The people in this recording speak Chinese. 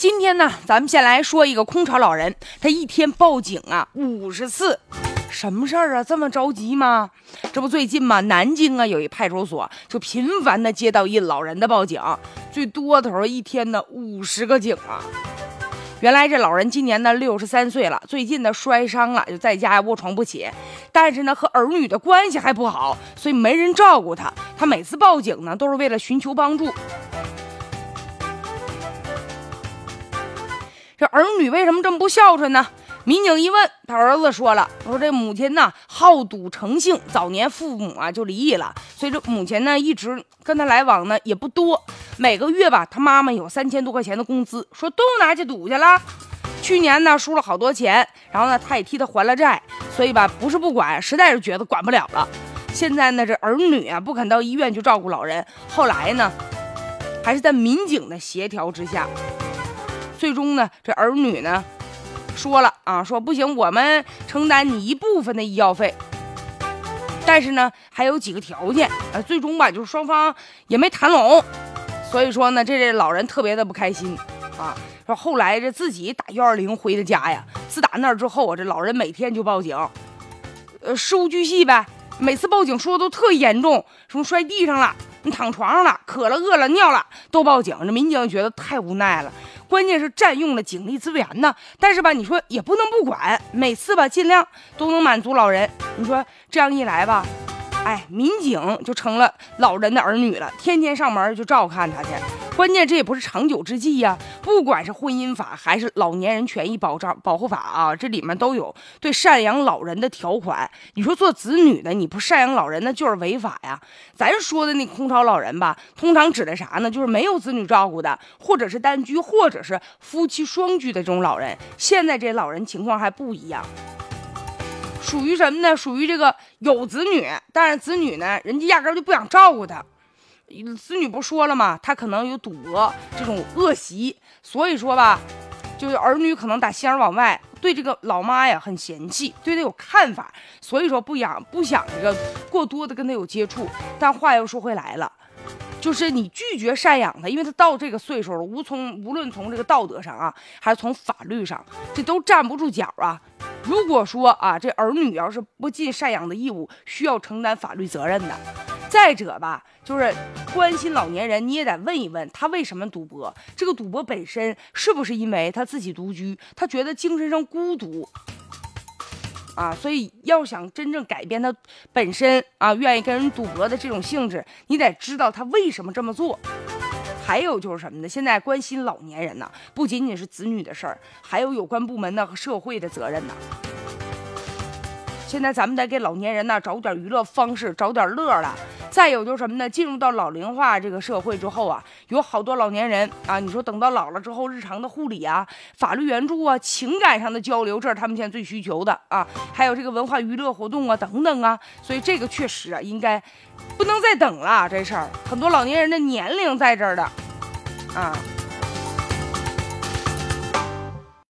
今天呢，咱们先来说一个空巢老人，他一天报警啊五十次，什么事儿啊？这么着急吗？这不最近嘛，南京啊有一派出所就频繁的接到一老人的报警，最多的时候一天呢五十个警啊。原来这老人今年呢六十三岁了，最近呢摔伤了，就在家卧床不起。但是呢和儿女的关系还不好，所以没人照顾他。他每次报警呢都是为了寻求帮助。这儿女为什么这么不孝顺呢？民警一问，他儿子说了：“说这母亲呢好赌成性，早年父母啊就离异了，所以这母亲呢一直跟他来往呢也不多。每个月吧，他妈妈有三千多块钱的工资，说都拿去赌去了。去年呢输了好多钱，然后呢他也替他还了债，所以吧不是不管，实在是觉得管不了了。现在呢这儿女啊不肯到医院去照顾老人，后来呢还是在民警的协调之下。”最终呢，这儿女呢说了啊，说不行，我们承担你一部分的医药费，但是呢还有几个条件啊。最终吧，就是双方也没谈拢，所以说呢，这这老人特别的不开心啊。说后来这自己打幺二零回的家呀，自打那之后啊，这老人每天就报警，呃，事无巨细呗。每次报警说的都特严重，什么摔地上了，你躺床上了，渴了、饿了、尿了都报警。这民警觉得太无奈了。关键是占用了警力资源呢，但是吧，你说也不能不管，每次吧尽量都能满足老人。你说这样一来吧，哎，民警就成了老人的儿女了，天天上门就照看他去。关键这也不是长久之计呀！不管是婚姻法还是老年人权益保障保护法啊，这里面都有对赡养老人的条款。你说做子女的你不赡养老人，那就是违法呀！咱说的那空巢老人吧，通常指的啥呢？就是没有子女照顾的，或者是单居，或者是夫妻双居的这种老人。现在这老人情况还不一样，属于什么呢？属于这个有子女，但是子女呢，人家压根就不想照顾他。子女不说了吗？他可能有赌博这种恶习，所以说吧，就是儿女可能打心儿往外对这个老妈呀很嫌弃，对他有看法，所以说不想不想这个过多的跟他有接触。但话又说回来了，就是你拒绝赡养他，因为他到这个岁数了，无从无论从这个道德上啊，还是从法律上，这都站不住脚啊。如果说啊，这儿女要是不尽赡养的义务，需要承担法律责任的。再者吧，就是关心老年人，你也得问一问他为什么赌博。这个赌博本身是不是因为他自己独居，他觉得精神上孤独啊？所以要想真正改变他本身啊，愿意跟人赌博的这种性质，你得知道他为什么这么做。还有就是什么呢？现在关心老年人呢，不仅仅是子女的事儿，还有有关部门的和社会的责任呢。现在咱们得给老年人呢找点娱乐方式，找点乐了。再有就是什么呢？进入到老龄化这个社会之后啊，有好多老年人啊，你说等到老了之后，日常的护理啊、法律援助啊、情感上的交流，这是他们现在最需求的啊。还有这个文化娱乐活动啊等等啊，所以这个确实啊，应该不能再等了这事儿。很多老年人的年龄在这儿的嗯